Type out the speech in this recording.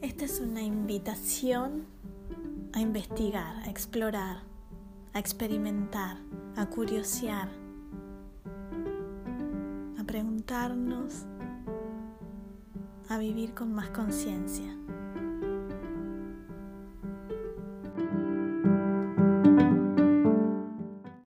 Esta es una invitación a investigar, a explorar, a experimentar, a curiosear, a preguntarnos, a vivir con más conciencia.